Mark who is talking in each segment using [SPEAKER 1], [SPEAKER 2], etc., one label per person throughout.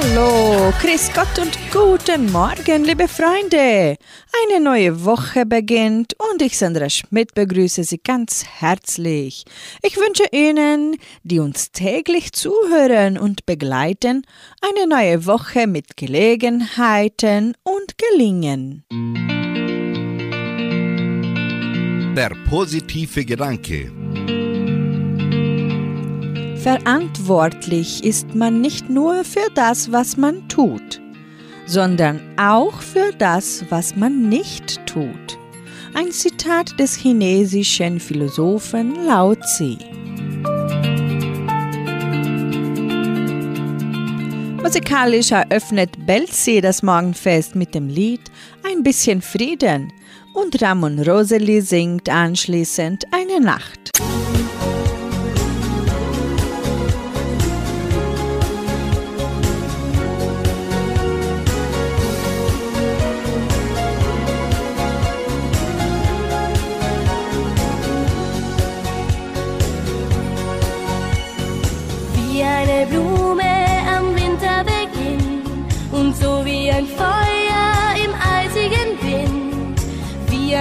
[SPEAKER 1] Hallo, Chris Gott und guten Morgen, liebe Freunde. Eine neue Woche beginnt und ich, Sandra Schmidt, begrüße Sie ganz herzlich. Ich wünsche Ihnen, die uns täglich zuhören und begleiten, eine neue Woche mit Gelegenheiten und Gelingen.
[SPEAKER 2] Der positive Gedanke.
[SPEAKER 1] Verantwortlich ist man nicht nur für das, was man tut, sondern auch für das, was man nicht tut. Ein Zitat des chinesischen Philosophen Lao Tzu. Musikalisch eröffnet Belzi das Morgenfest mit dem Lied Ein bisschen Frieden und Ramon Roseli singt anschließend Eine Nacht.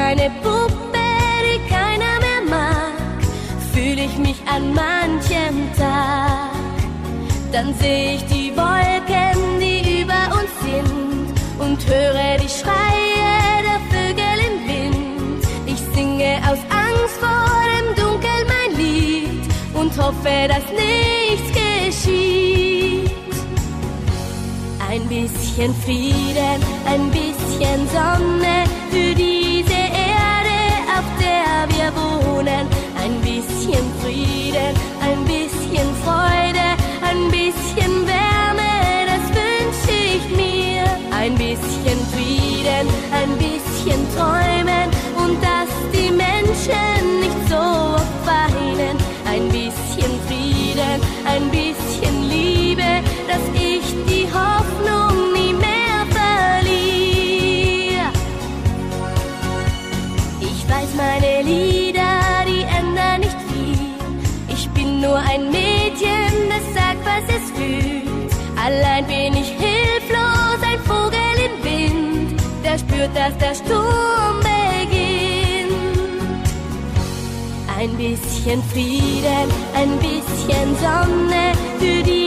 [SPEAKER 3] Eine Puppe, die keiner mehr mag, fühle ich mich an manchem Tag. Dann sehe ich die Wolken, die über uns sind und höre die Schreie der Vögel im Wind. Ich singe aus Angst vor dem Dunkel mein Lied und hoffe, dass nichts bisschen Frieden, ein bisschen Sonne für diese der wir wohnen. Ein bisschen Frieden, ein bisschen Freude, ein bisschen Wärme, das wünsche ich mir. Ein bisschen Frieden, ein bisschen Träumen Lieder, die ändern nicht viel. Ich bin nur ein Mädchen, das sagt, was es fühlt. Allein bin ich hilflos, ein Vogel im Wind, der spürt, dass der Sturm beginnt. Ein bisschen Frieden, ein bisschen Sonne für diese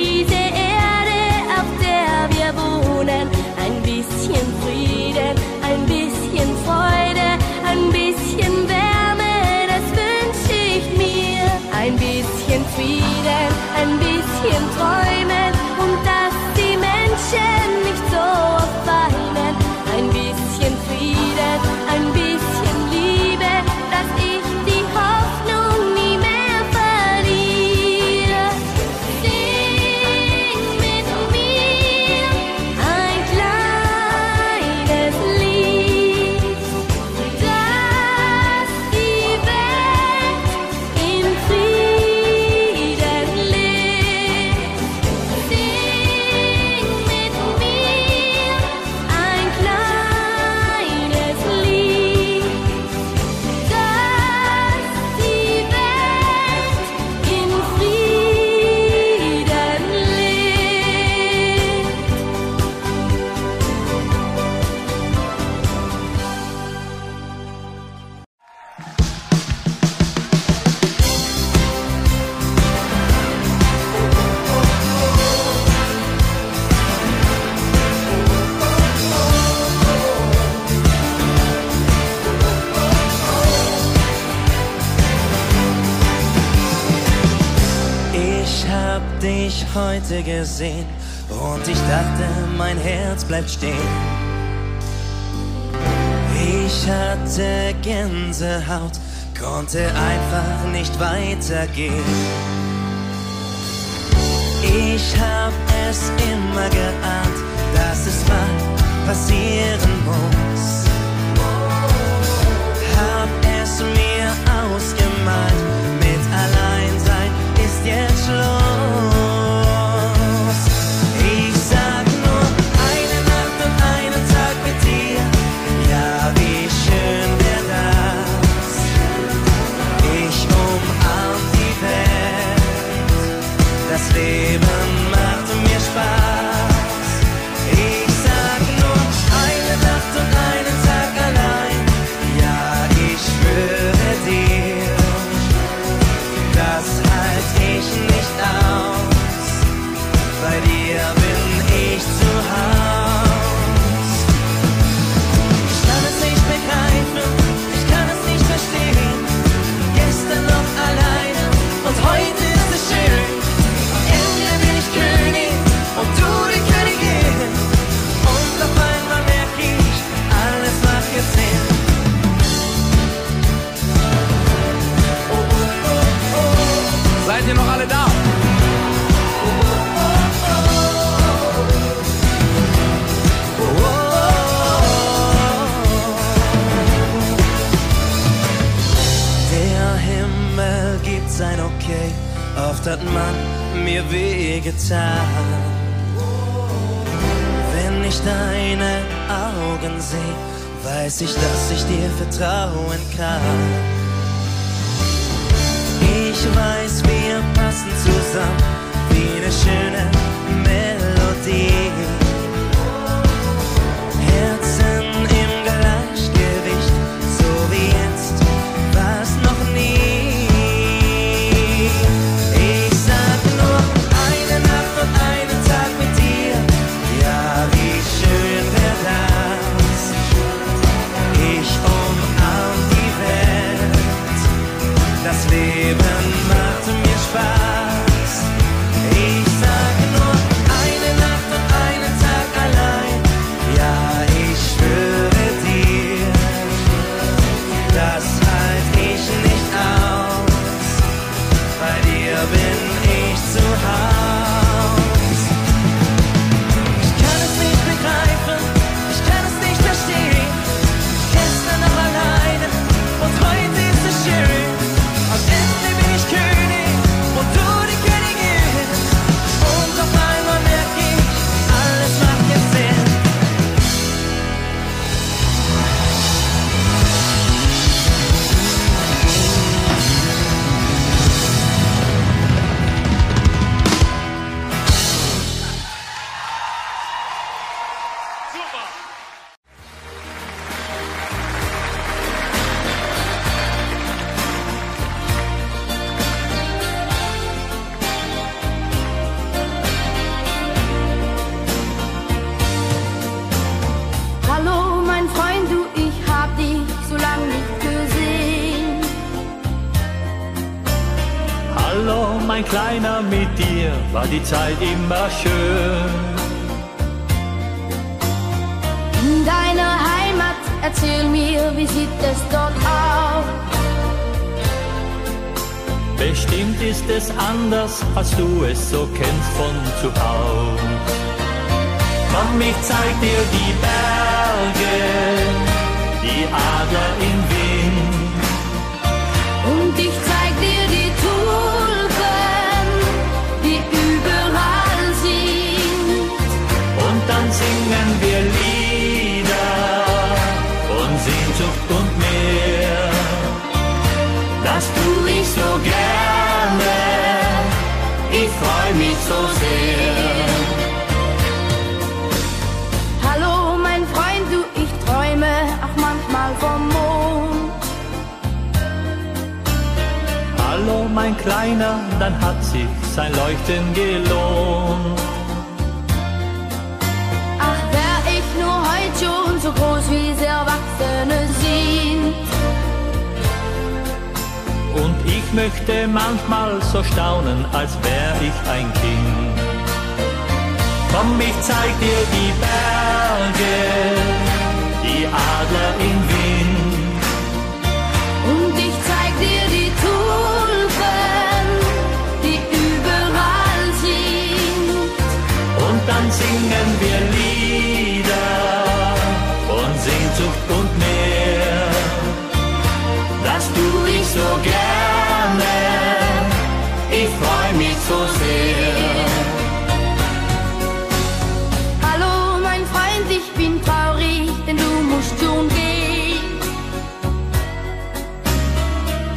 [SPEAKER 4] gesehen und ich dachte, mein Herz bleibt stehen. Ich hatte Gänsehaut, konnte einfach nicht weitergehen. yeah. Hat man mir wehgetan. Wenn ich deine Augen sehe, weiß ich, dass ich dir vertrauen kann. Ich weiß, wir passen zusammen wie eine schöne Melodie.
[SPEAKER 5] Zeit immer schön.
[SPEAKER 3] In deiner Heimat, erzähl mir, wie sieht es dort aus?
[SPEAKER 5] Bestimmt ist es anders, als du es so kennst von zu Haus. Komm, ich zeig dir die Kleiner, dann hat sich sein Leuchten gelohnt.
[SPEAKER 3] Ach, wär ich nur heute schon so groß, wie sie Erwachsene sind.
[SPEAKER 5] Und ich möchte manchmal so staunen, als wär ich ein Kind. Komm, ich zeig dir die Berge, die Adler im Wind. Singen wir Lieder von Sehnsucht und mehr. Das tu ich so gerne, ich freu mich so sehr.
[SPEAKER 3] Hallo, mein Freund, ich bin traurig, denn du musst schon gehen.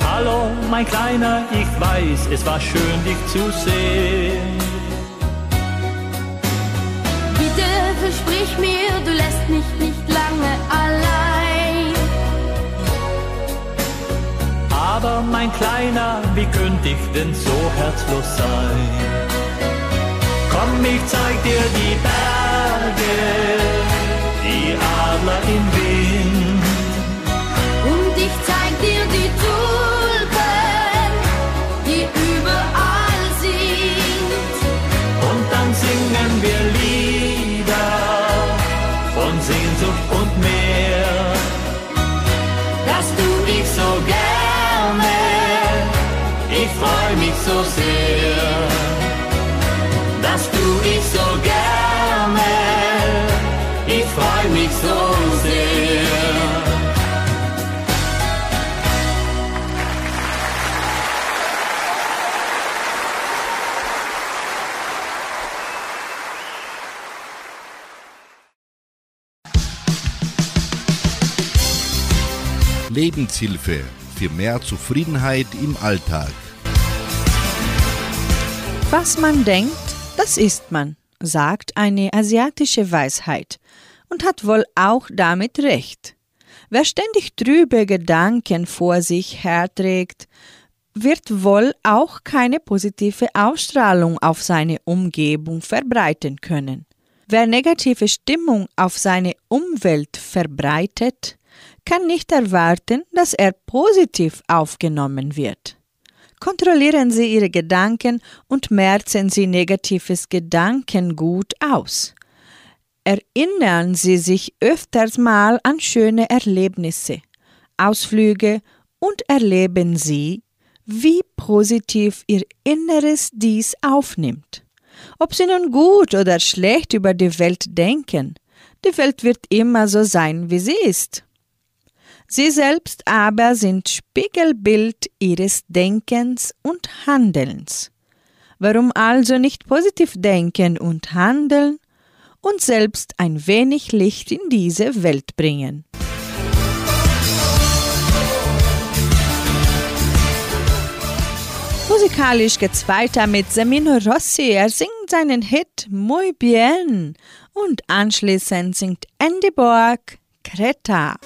[SPEAKER 5] Hallo, mein Kleiner, ich weiß, es war schön, dich zu sehen. Aber mein Kleiner, wie könnte ich denn so herzlos sein? Komm, ich zeig dir die Berge, die Adler im Wind.
[SPEAKER 3] Und ich zeig dir die Tulpen, die überall sind.
[SPEAKER 5] Und dann singen wir Lieder von Sehnsucht und mehr. Das tu ich so gerne, ich freu mich so sehr. das tu ich so gerne. Ich freu mich so sehr.
[SPEAKER 2] Lebenshilfe für mehr Zufriedenheit im Alltag.
[SPEAKER 1] Was man denkt, das ist man, sagt eine asiatische Weisheit und hat wohl auch damit recht. Wer ständig trübe Gedanken vor sich herträgt, wird wohl auch keine positive Ausstrahlung auf seine Umgebung verbreiten können. Wer negative Stimmung auf seine Umwelt verbreitet, kann nicht erwarten, dass er positiv aufgenommen wird. Kontrollieren Sie Ihre Gedanken und merzen Sie negatives Gedankengut aus. Erinnern Sie sich öfters mal an schöne Erlebnisse, Ausflüge und erleben Sie, wie positiv Ihr Inneres dies aufnimmt. Ob Sie nun gut oder schlecht über die Welt denken, die Welt wird immer so sein, wie sie ist. Sie selbst aber sind Spiegelbild ihres Denkens und Handelns. Warum also nicht positiv denken und handeln und selbst ein wenig Licht in diese Welt bringen? Musikalisch geht's weiter mit Semino Rossi. Er singt seinen Hit Muy Bien und anschließend singt Andy Borg Creta.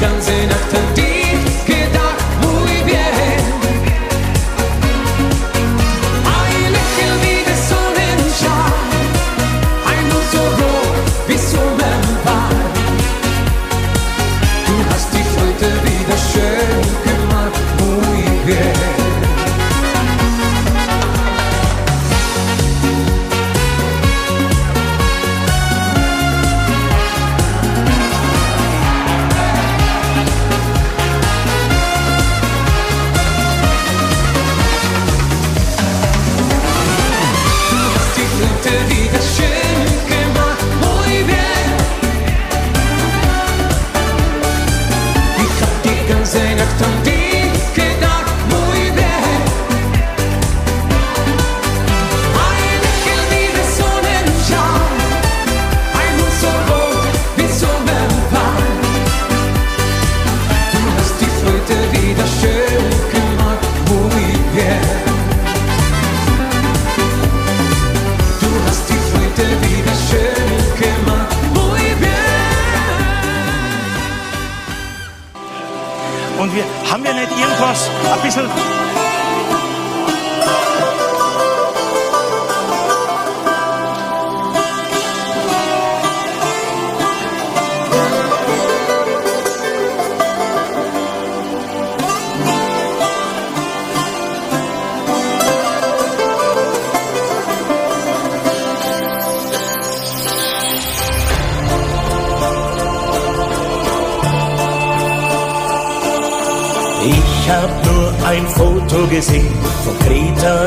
[SPEAKER 6] Ganze Nacht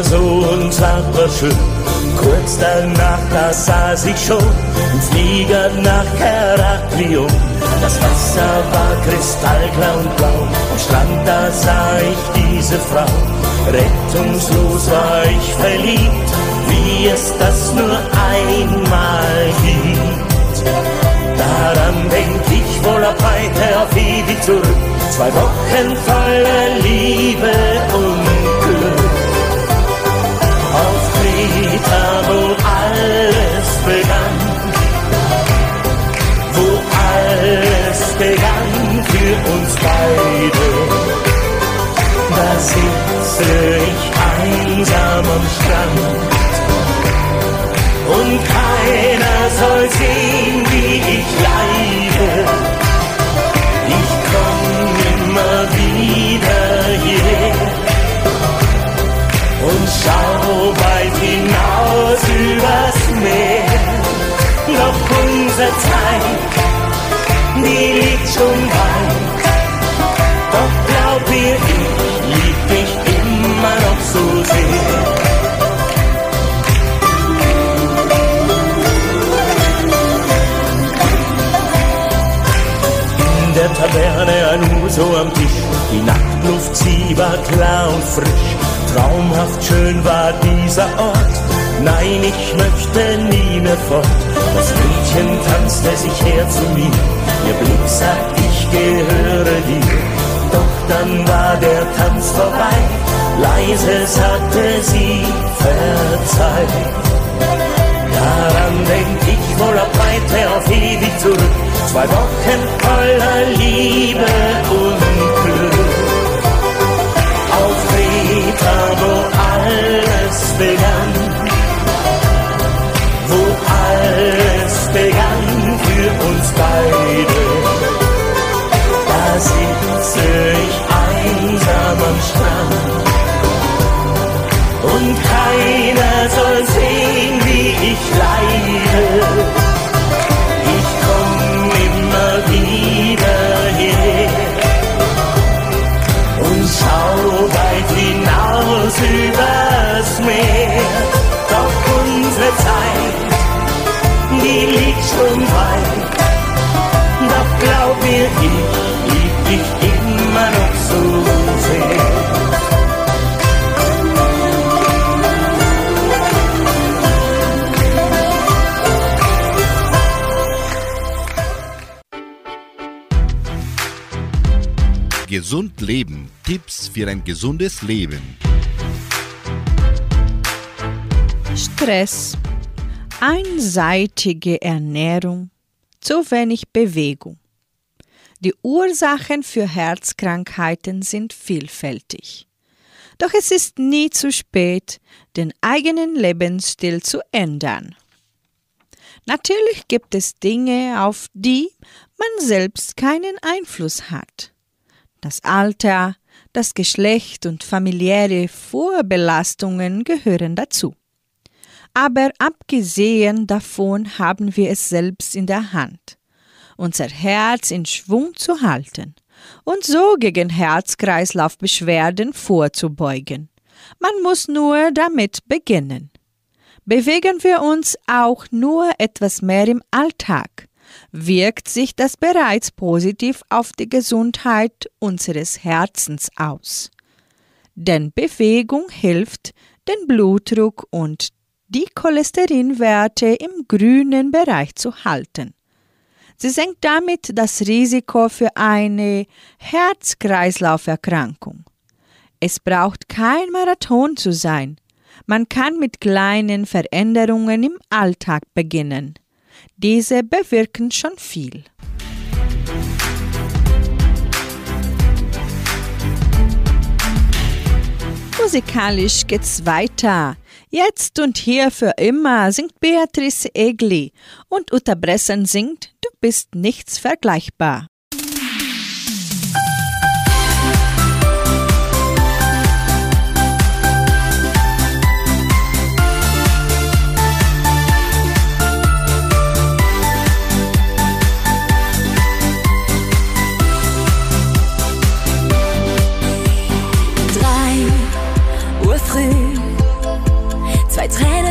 [SPEAKER 6] So
[SPEAKER 7] unsagbar schön. Kurz danach, da saß ich schon im Flieger nach Heraklion. Das Wasser war kristallklar und blau. Am Strand, da sah ich diese Frau. Rettungslos war ich verliebt, wie es das nur einmal gibt. Daran denk ich wohl ab heute auf ewig zurück. Zwei Wochen voller Liebe und. Auf Kreta, wo alles begann. Wo alles begann für uns beide. Da sitze ich einsam am Strand. Und keiner soll sehen, wie ich leide. Ich komm immer wieder hierher schau weit hinaus übers Meer. Doch unsere Zeit, die liegt schon weit. Doch glaub mir, ich lieb dich immer noch so sehr. In der Taverne ein Uso am Tisch. Die Nachtluft, sie war klar und frisch. Traumhaft schön war dieser Ort. Nein, ich möchte nie mehr fort. Das Mädchen tanzte sich her zu mir. Ihr Blick sagt, ich gehöre dir. Doch dann war der Tanz vorbei. Leise sagte sie, verzeih. Daran denk ich wohl ab heute auf ewig zurück. Zwei Wochen voller Liebe alles begann.
[SPEAKER 2] Leben. Tipps für ein gesundes Leben.
[SPEAKER 1] Stress, einseitige Ernährung, zu wenig Bewegung. Die Ursachen für Herzkrankheiten sind vielfältig. Doch es ist nie zu spät, den eigenen Lebensstil zu ändern. Natürlich gibt es Dinge, auf die man selbst keinen Einfluss hat. Das Alter, das Geschlecht und familiäre Vorbelastungen gehören dazu. Aber abgesehen davon haben wir es selbst in der Hand, unser Herz in Schwung zu halten und so gegen Herz-Kreislauf-Beschwerden vorzubeugen. Man muss nur damit beginnen. Bewegen wir uns auch nur etwas mehr im Alltag, wirkt sich das bereits positiv auf die Gesundheit unseres Herzens aus. Denn Bewegung hilft, den Blutdruck und die Cholesterinwerte im grünen Bereich zu halten. Sie senkt damit das Risiko für eine Herz-Kreislauf-Erkrankung. Es braucht kein Marathon zu sein. Man kann mit kleinen Veränderungen im Alltag beginnen. Diese bewirken schon viel. Musikalisch geht's weiter. Jetzt und hier für immer singt Beatrice Egli und Uta Bressen singt Du bist nichts vergleichbar.
[SPEAKER 8] Seit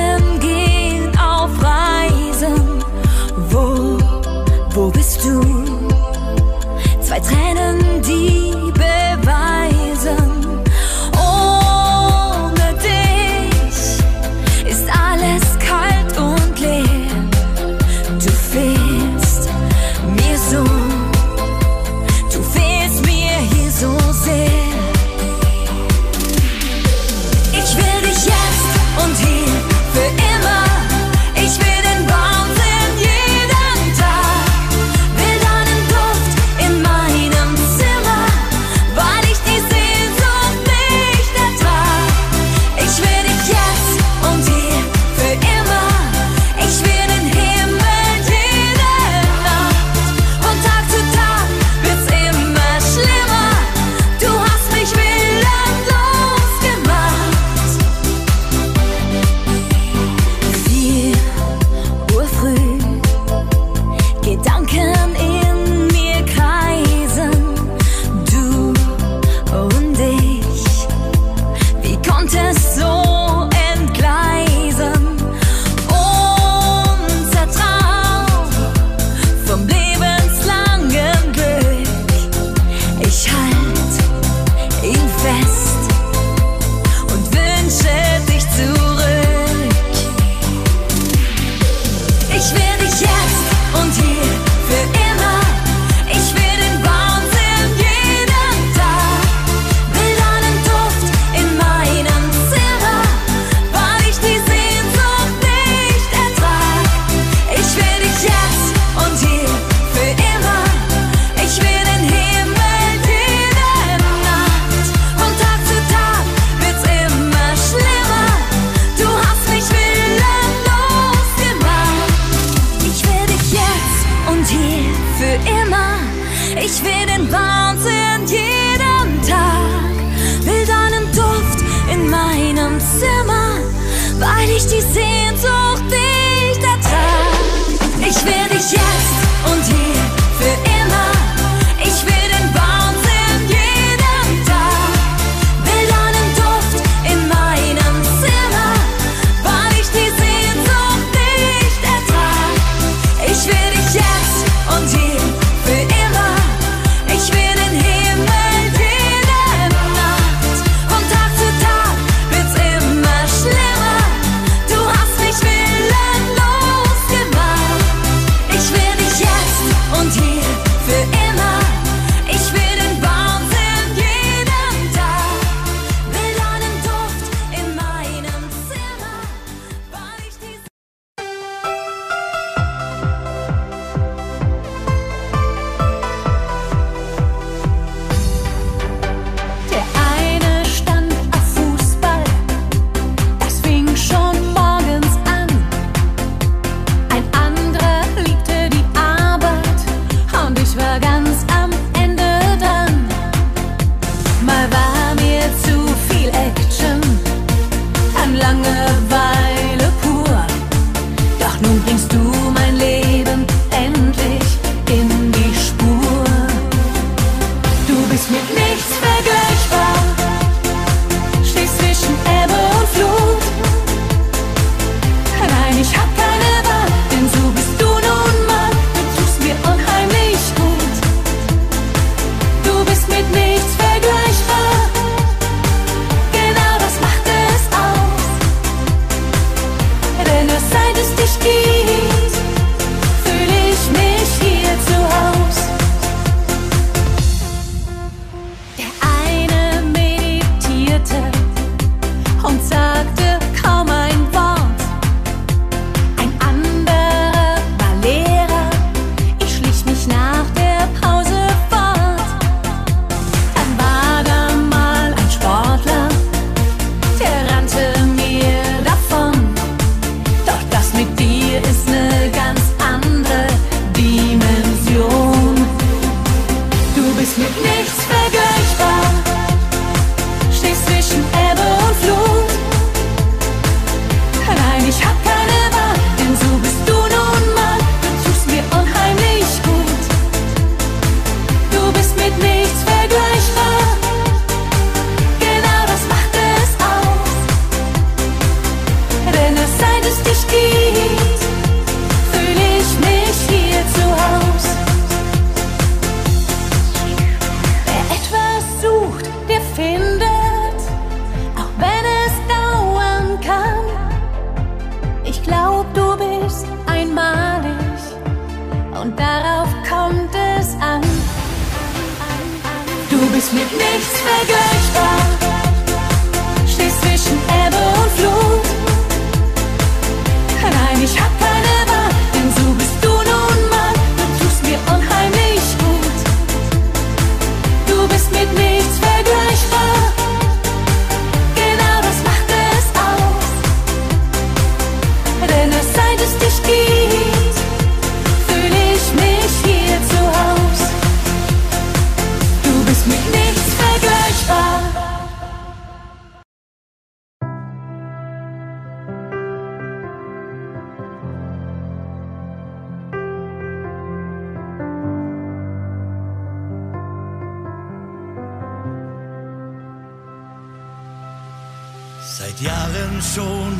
[SPEAKER 3] Seit
[SPEAKER 7] Jahren schon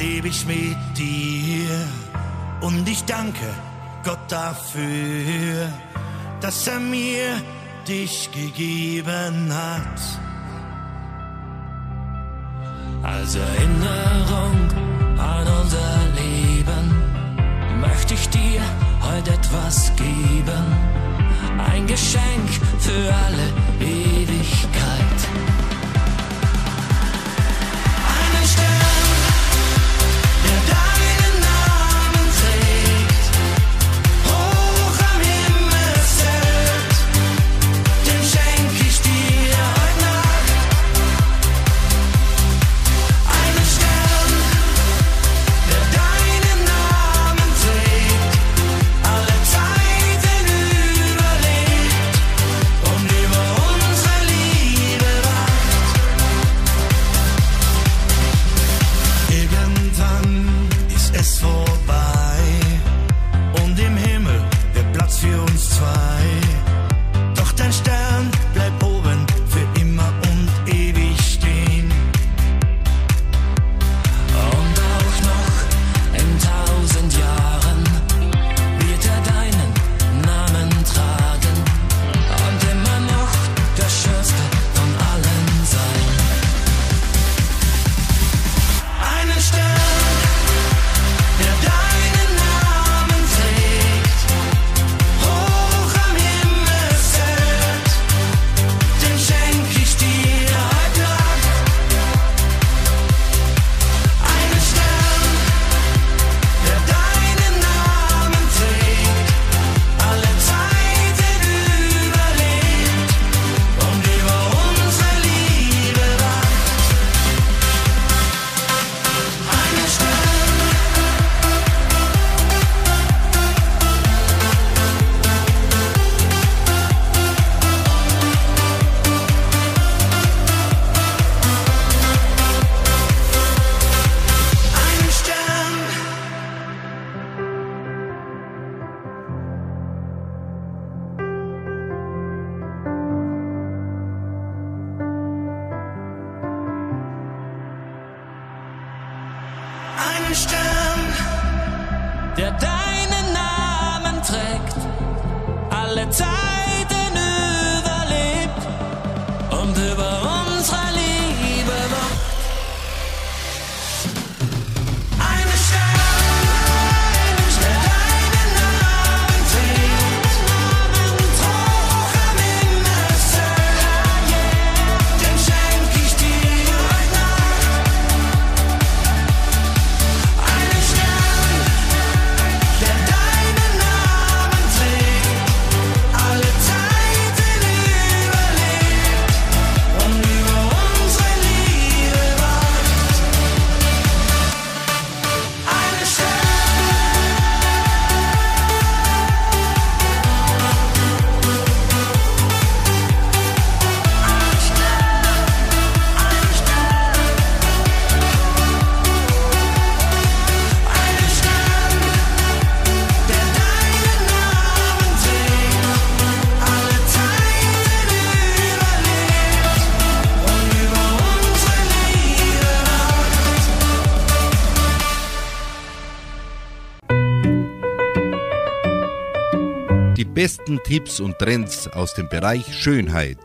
[SPEAKER 7] lebe ich mit dir und ich danke Gott dafür, dass er mir dich gegeben hat. Als Erinnerung an unser Leben möchte ich dir heute etwas geben, ein Geschenk für alle Ewigkeit.
[SPEAKER 2] besten Tipps und Trends aus dem Bereich Schönheit.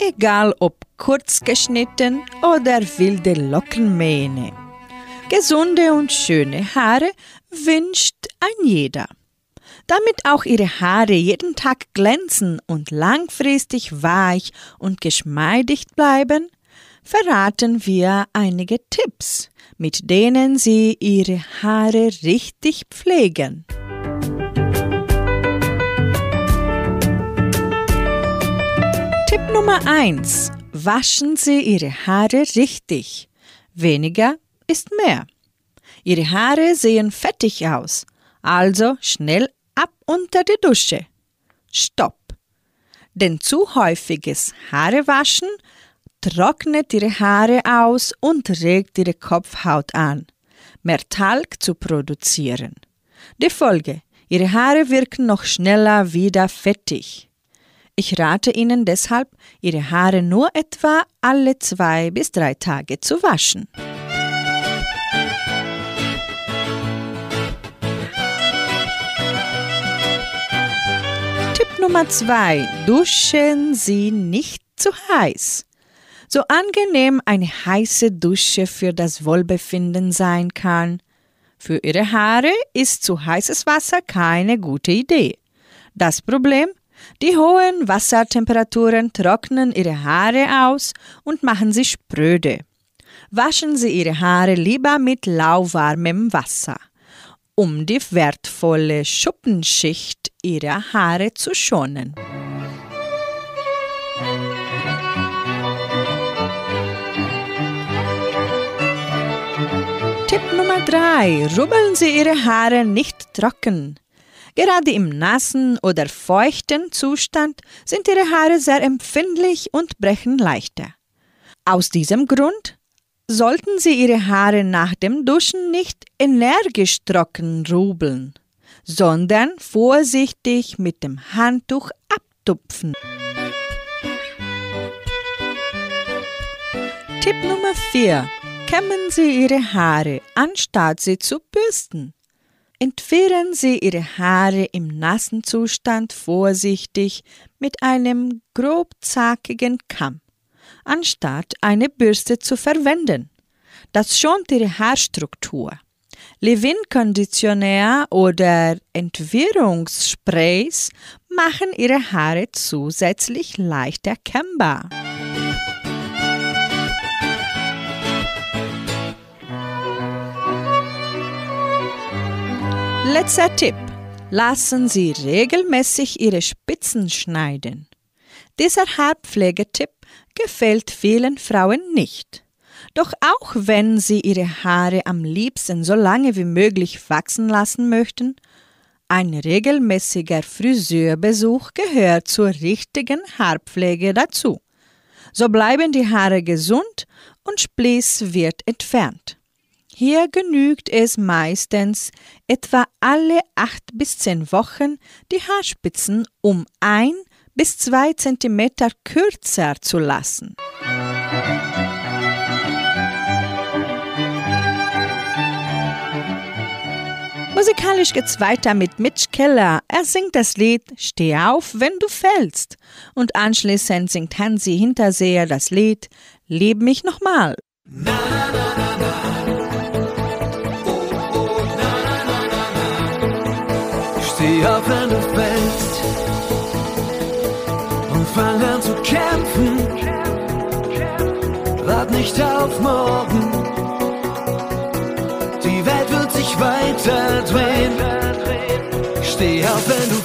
[SPEAKER 1] Egal ob kurz geschnitten oder wilde Lockenmähne. Gesunde und schöne Haare wünscht ein jeder. Damit auch ihre Haare jeden Tag glänzen und langfristig weich und geschmeidig bleiben, verraten wir einige Tipps mit denen Sie Ihre Haare richtig pflegen. Tipp Nummer 1. Waschen Sie Ihre Haare richtig. Weniger ist mehr. Ihre Haare sehen fettig aus, also schnell ab unter die Dusche. Stopp! Denn zu häufiges Haarewaschen trocknet Ihre Haare aus und regt Ihre Kopfhaut an, mehr Talg zu produzieren. Die Folge, Ihre Haare wirken noch schneller wieder fettig. Ich rate Ihnen deshalb, Ihre Haare nur etwa alle zwei bis drei Tage zu waschen. Tipp Nummer zwei: Duschen Sie nicht zu heiß. So angenehm eine heiße Dusche für das Wohlbefinden sein kann, für Ihre Haare ist zu heißes Wasser keine gute Idee. Das Problem? Die hohen Wassertemperaturen trocknen Ihre Haare aus und machen sie spröde. Waschen Sie Ihre Haare lieber mit lauwarmem Wasser, um die wertvolle Schuppenschicht Ihrer Haare zu schonen. 3. Rubbeln Sie Ihre Haare nicht trocken. Gerade im nassen oder feuchten Zustand sind Ihre Haare sehr empfindlich und brechen leichter. Aus diesem Grund sollten Sie Ihre Haare nach dem Duschen nicht energisch trocken rubbeln, sondern vorsichtig mit dem Handtuch abtupfen. Tipp Nummer 4. Kämmen Sie Ihre Haare, anstatt sie zu bürsten. Entfernen Sie Ihre Haare im nassen Zustand vorsichtig mit einem grobzackigen Kamm, anstatt eine Bürste zu verwenden. Das schont Ihre Haarstruktur. Leave-In-Konditionär oder Entwirrungssprays machen Ihre Haare zusätzlich leicht erkennbar. Letzter Tipp. Lassen Sie regelmäßig Ihre Spitzen schneiden. Dieser Haarpflegetipp gefällt vielen Frauen nicht. Doch auch wenn Sie Ihre Haare am liebsten so lange wie möglich wachsen lassen möchten, ein regelmäßiger Friseurbesuch gehört zur richtigen Haarpflege dazu. So bleiben die Haare gesund und Spliss wird entfernt. Hier genügt es meistens, etwa alle acht bis zehn Wochen die Haarspitzen um ein bis zwei Zentimeter kürzer zu lassen. Musikalisch geht's weiter mit Mitch Keller. Er singt das Lied Steh auf, wenn du fällst. Und anschließend singt Hansi Hinterseher das Lied Lieb mich nochmal.
[SPEAKER 6] Steh auf, wenn du fällst und fang an zu kämpfen. Wart nicht auf morgen. Die Welt wird sich weiter drehen. Steh auf, wenn du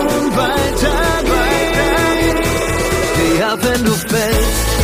[SPEAKER 6] Schon weitergehen. Steh auf, wenn du fällst.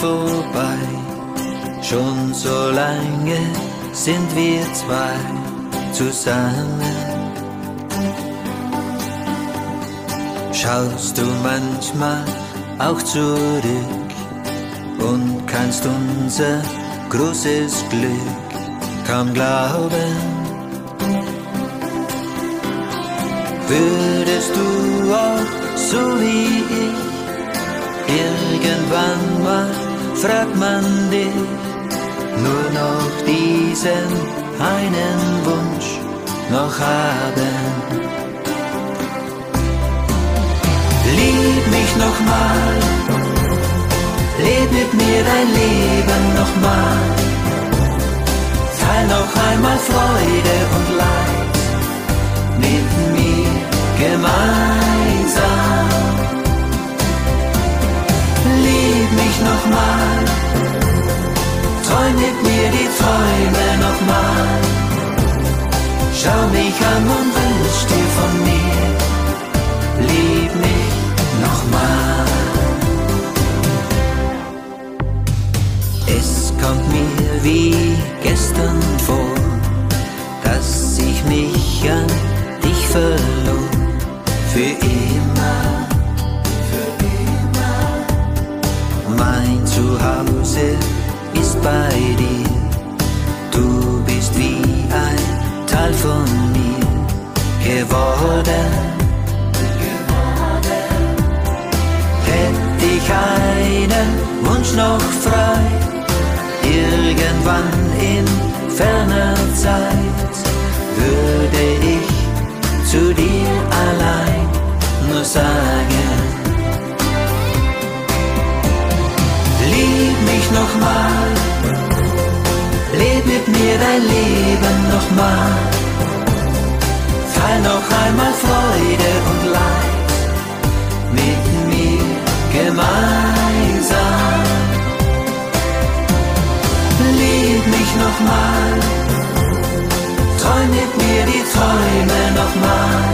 [SPEAKER 9] Vorbei, schon so lange sind wir zwei zusammen. Schaust du manchmal auch zurück und kannst unser großes Glück kaum glauben. Würdest du auch so wie ich Irgendwann mal fragt man dich nur noch diesen einen Wunsch noch haben. Lieb mich noch mal, leb mit mir dein Leben noch mal. Teil noch einmal Freude und Leid mit mir gemeinsam. Lieb mich noch mal, träum mit mir die Träume noch mal. Schau mich an und wünsch dir von mir, lieb mich noch mal. Es kommt mir wie gestern vor, dass ich mich an dich verlor für immer. Bei dir. Du bist wie ein Teil von mir geworden. Hätte ich einen Wunsch noch frei, irgendwann in ferner Zeit, würde ich zu dir allein nur sagen. Lieb mich noch mit mir dein Leben noch mal. Teil noch einmal Freude und Leid mit mir gemeinsam. Lieb mich noch mal, träum mit mir die Träume noch mal.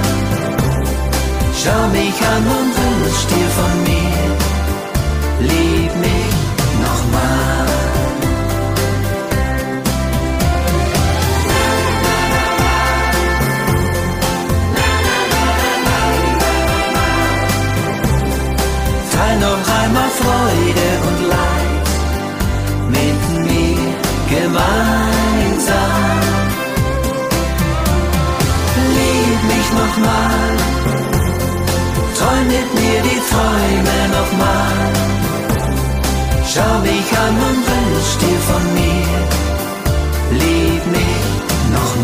[SPEAKER 9] Schau mich an und wünsch dir von mir, lieb mich Noch einmal Freude und Leid mit mir gemeinsam. Lieb mich noch mal, träum mit mir die Träume noch mal. Schau mich an und wünsch dir von mir, lieb mich noch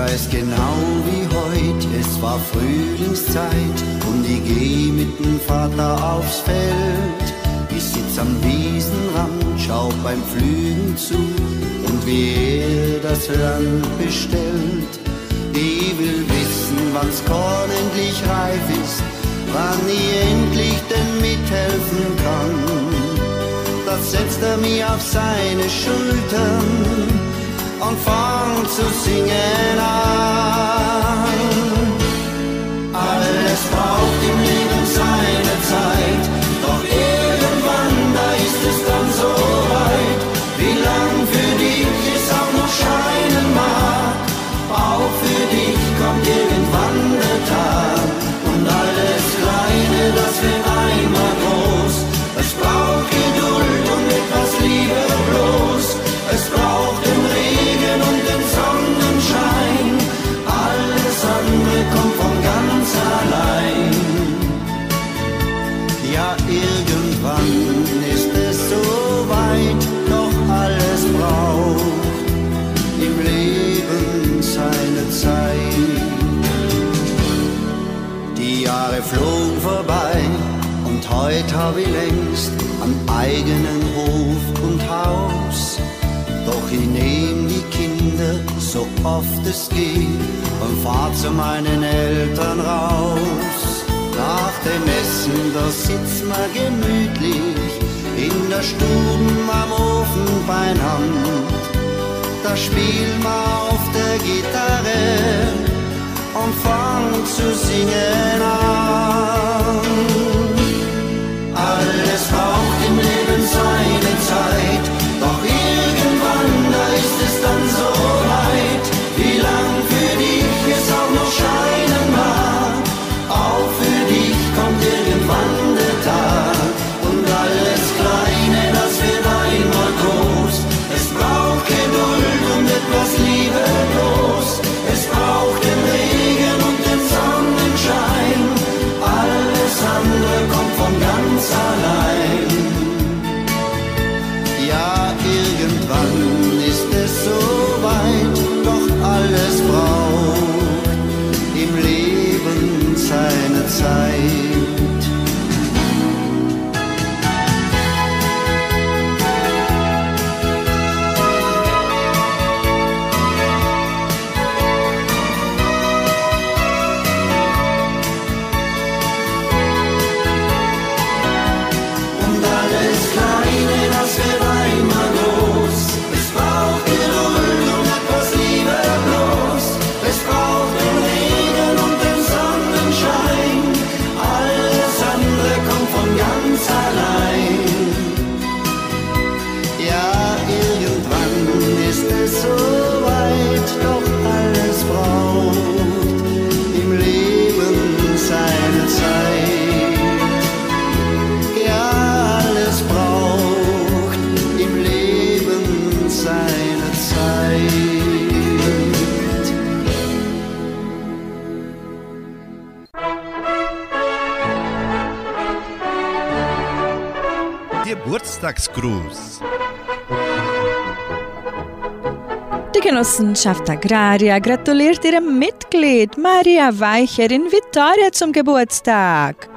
[SPEAKER 10] weiß genau wie heute, es war Frühlingszeit und ich geh mit dem Vater aufs Feld. Ich sitz am Wiesenrand, schau beim Flügen zu und wie er das Land bestellt. Ich will wissen, wann's Korn endlich reif ist, wann ich endlich denn mithelfen kann. Das setzt er mir auf seine Schultern und fang zu singen an. Hab ich längst einen eigenen Hof und Haus. Doch ich nehm die Kinder so oft es geht und fahr zu meinen Eltern raus. Nach dem Essen, da sitzt man gemütlich in der Stube am Ofen beieinander. Da spiel man auf der Gitarre und fang zu singen
[SPEAKER 2] Geburtstagsgruß.
[SPEAKER 1] Die Genossenschaft Agraria gratuliert ihrem Mitglied Maria Weicher in Vitoria zum Geburtstag.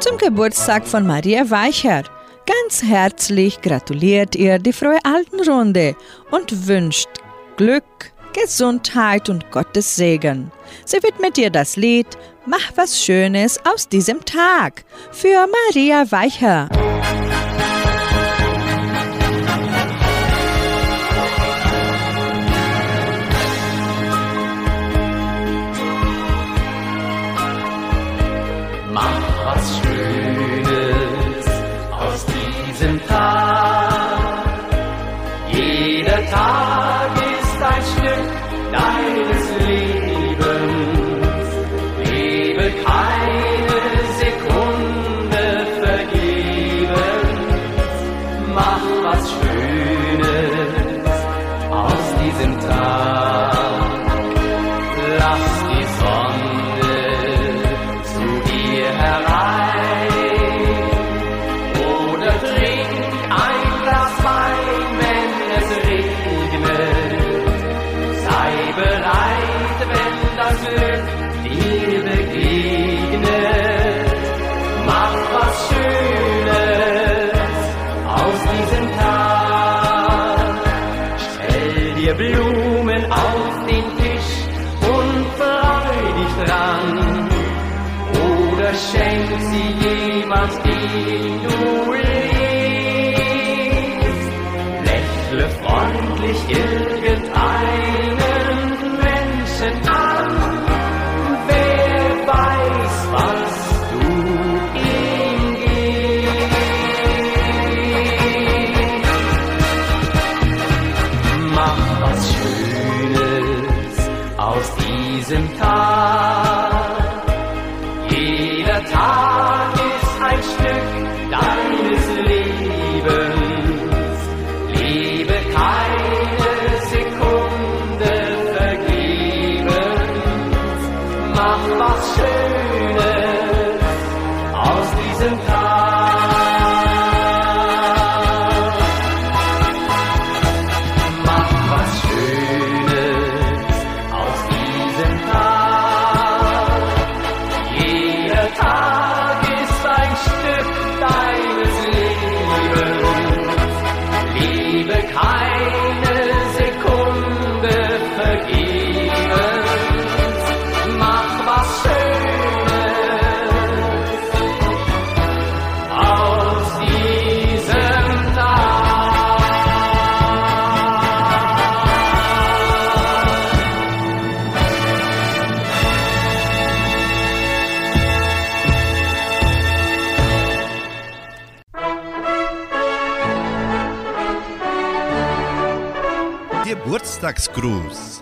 [SPEAKER 1] Zum Geburtstag von Maria Weicher. Ganz herzlich gratuliert ihr die Frohe Altenrunde und wünscht Glück, Gesundheit und Gottes Segen. Sie widmet ihr das Lied Mach was Schönes aus diesem Tag für Maria Weicher.
[SPEAKER 11] irgendein
[SPEAKER 2] Geburtstagsgruß.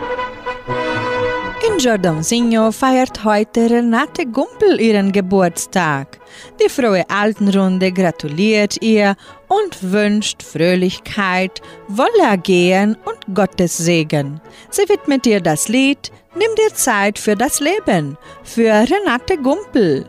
[SPEAKER 1] In Giordanosinho feiert heute Renate Gumpel ihren Geburtstag. Die frohe Altenrunde gratuliert ihr und wünscht Fröhlichkeit, Wohlergehen und Gottes Segen. Sie widmet ihr das Lied Nimm dir Zeit für das Leben für Renate Gumpel.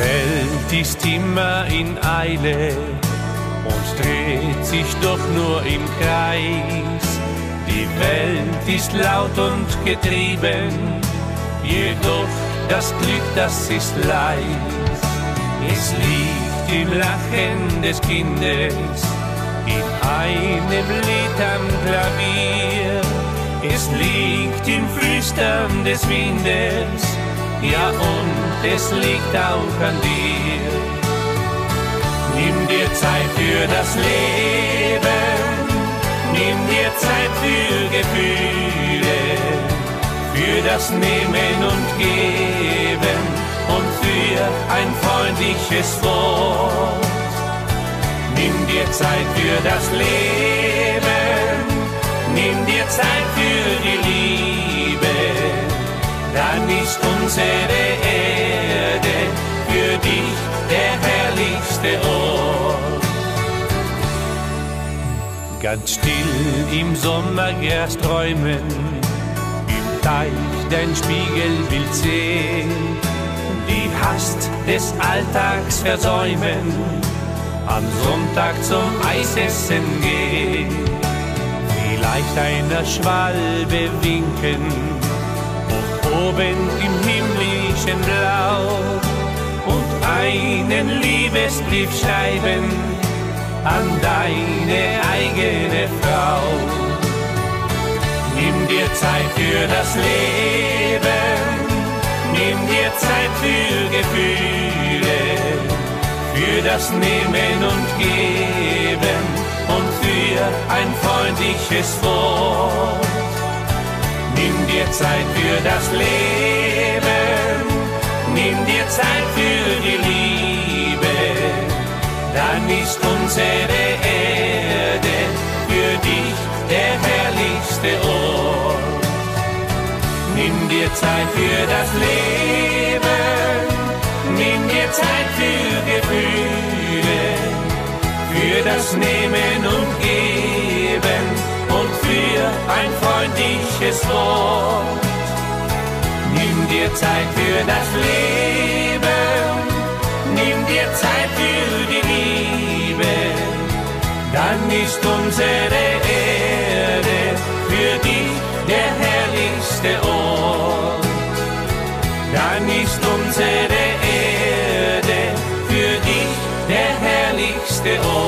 [SPEAKER 5] Welt ist immer in Eile und dreht sich doch nur im Kreis. Die Welt ist laut und getrieben, jedoch das Glück, das ist leis. Es liegt im Lachen des Kindes, in einem Lied am Klavier. Es liegt im Flüstern des Windes, ja und es liegt auch an dir. Nimm dir Zeit für das Leben, nimm dir Zeit für Gefühle, für das Nehmen und Geben und für ein freundliches Wort. Nimm dir Zeit für das Leben, nimm dir Zeit für die Liebe, dann ist unsere Erde für dich der herrlichste Ort. Ganz still im Sommergras träumen, im Teich dein Spiegelbild sehen, die Hast des Alltags versäumen, am Sonntag zum Eisessen gehen, vielleicht einer Schwalbe winken, oben im himmlischen Blau und einen Liebesbrief schreiben an deine eigene Frau. Nimm dir Zeit für das Leben, nimm dir Zeit für Gefühle, für das Nehmen und Geben und für ein freundliches Wort. Nimm dir Zeit für das Leben, nimm dir Zeit für die Liebe, dann ist unsere Erde für dich der herrlichste Ort. Nimm dir Zeit für das Leben, nimm dir Zeit für Gefühle, für das Nehmen und Geben und für ein manches Wort. Nimm dir Zeit für das Leben, nimm dir Zeit für die Liebe, dann ist unsere Erde für dich der herrlichste Ort.
[SPEAKER 12] Dann ist unsere Erde für dich der herrlichste Ort.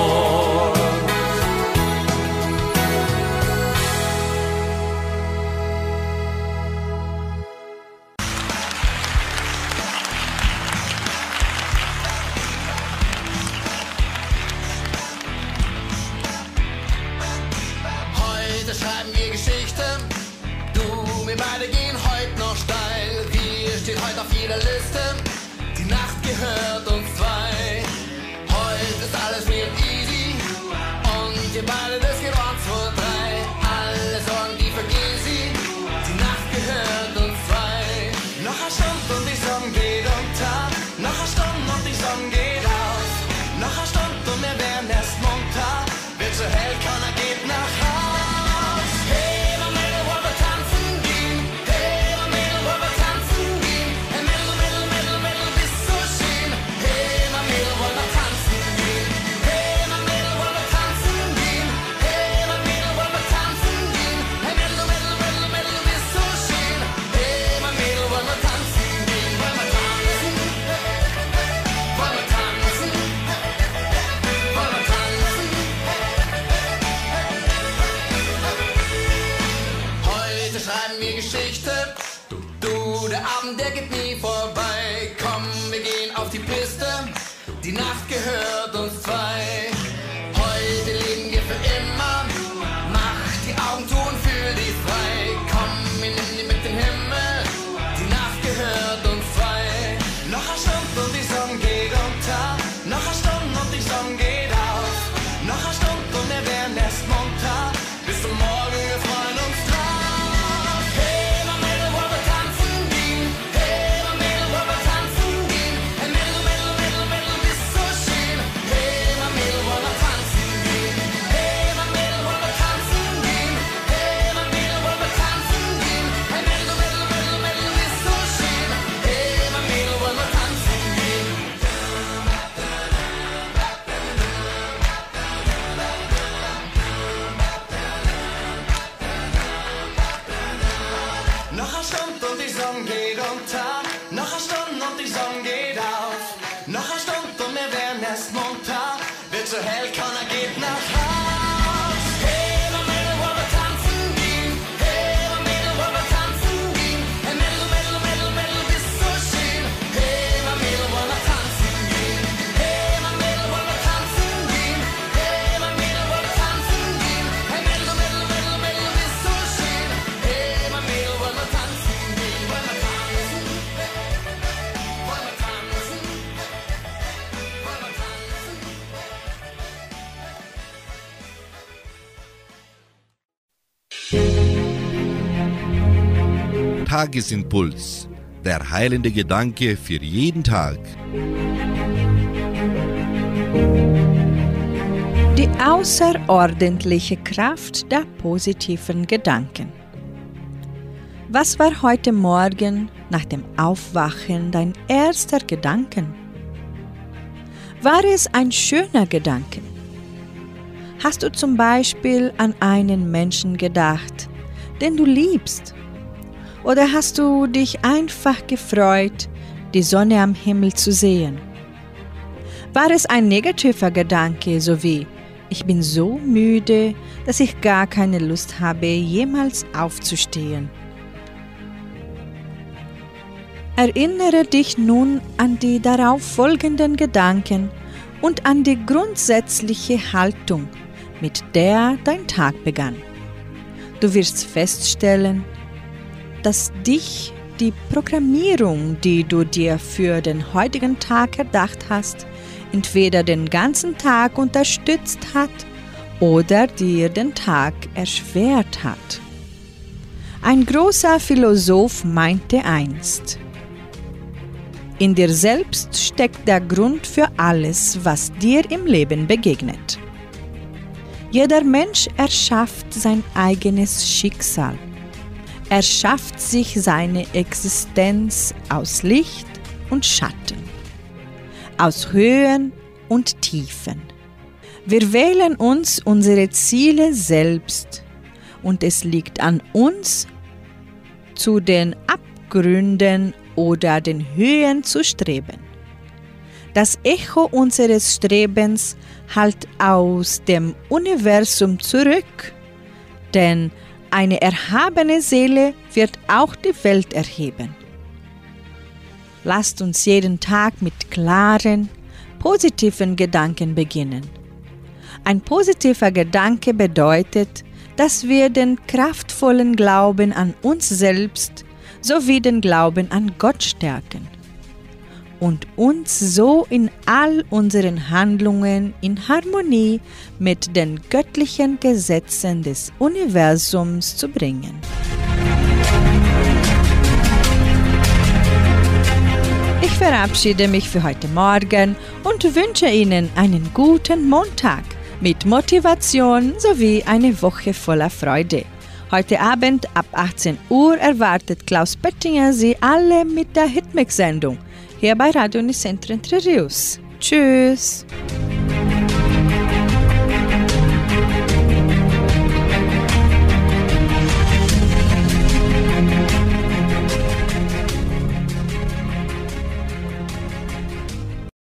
[SPEAKER 12] so hell can I
[SPEAKER 2] Tagesimpuls. Der heilende Gedanke für jeden Tag.
[SPEAKER 1] Die außerordentliche Kraft der positiven Gedanken. Was war heute Morgen nach dem Aufwachen dein erster Gedanken? War es ein schöner Gedanke? Hast du zum Beispiel an einen Menschen gedacht, den du liebst oder hast du dich einfach gefreut, die Sonne am Himmel zu sehen? War es ein negativer Gedanke, so wie ich bin so müde, dass ich gar keine Lust habe, jemals aufzustehen? Erinnere dich nun an die darauf folgenden Gedanken und an die grundsätzliche Haltung, mit der dein Tag begann. Du wirst feststellen, dass dich die Programmierung, die du dir für den heutigen Tag erdacht hast, entweder den ganzen Tag unterstützt hat oder dir den Tag erschwert hat. Ein großer Philosoph meinte einst, in dir selbst steckt der Grund für alles, was dir im Leben begegnet. Jeder Mensch erschafft sein eigenes Schicksal er schafft sich seine Existenz aus Licht und Schatten, aus Höhen und Tiefen. Wir wählen uns unsere Ziele selbst und es liegt an uns, zu den Abgründen oder den Höhen zu streben. Das Echo unseres Strebens hallt aus dem Universum zurück, denn eine erhabene Seele wird auch die Welt erheben. Lasst uns jeden Tag mit klaren, positiven Gedanken beginnen. Ein positiver Gedanke bedeutet, dass wir den kraftvollen Glauben an uns selbst sowie den Glauben an Gott stärken und uns so in all unseren Handlungen in Harmonie mit den göttlichen Gesetzen des Universums zu bringen. Ich verabschiede mich für heute Morgen und wünsche Ihnen einen guten Montag mit Motivation sowie eine Woche voller Freude. Heute Abend ab 18 Uhr erwartet Klaus Pöttinger Sie alle mit der Hitmix-Sendung hier bei Radio Nicentro Entre Rios. Tschüss!